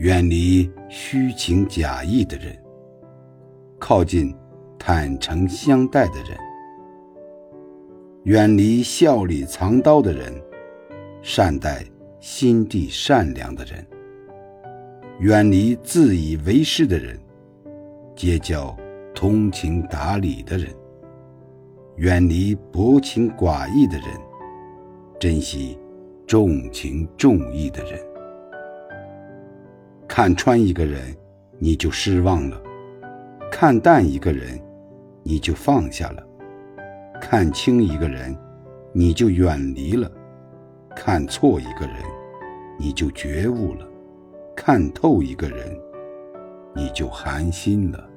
远离虚情假意的人，靠近坦诚相待的人；远离笑里藏刀的人，善待心地善良的人；远离自以为是的人，结交通情达理的人；远离薄情寡义的人，珍惜重情重义的人。看穿一个人，你就失望了；看淡一个人，你就放下了；看清一个人，你就远离了；看错一个人，你就觉悟了；看透一个人，你就寒心了。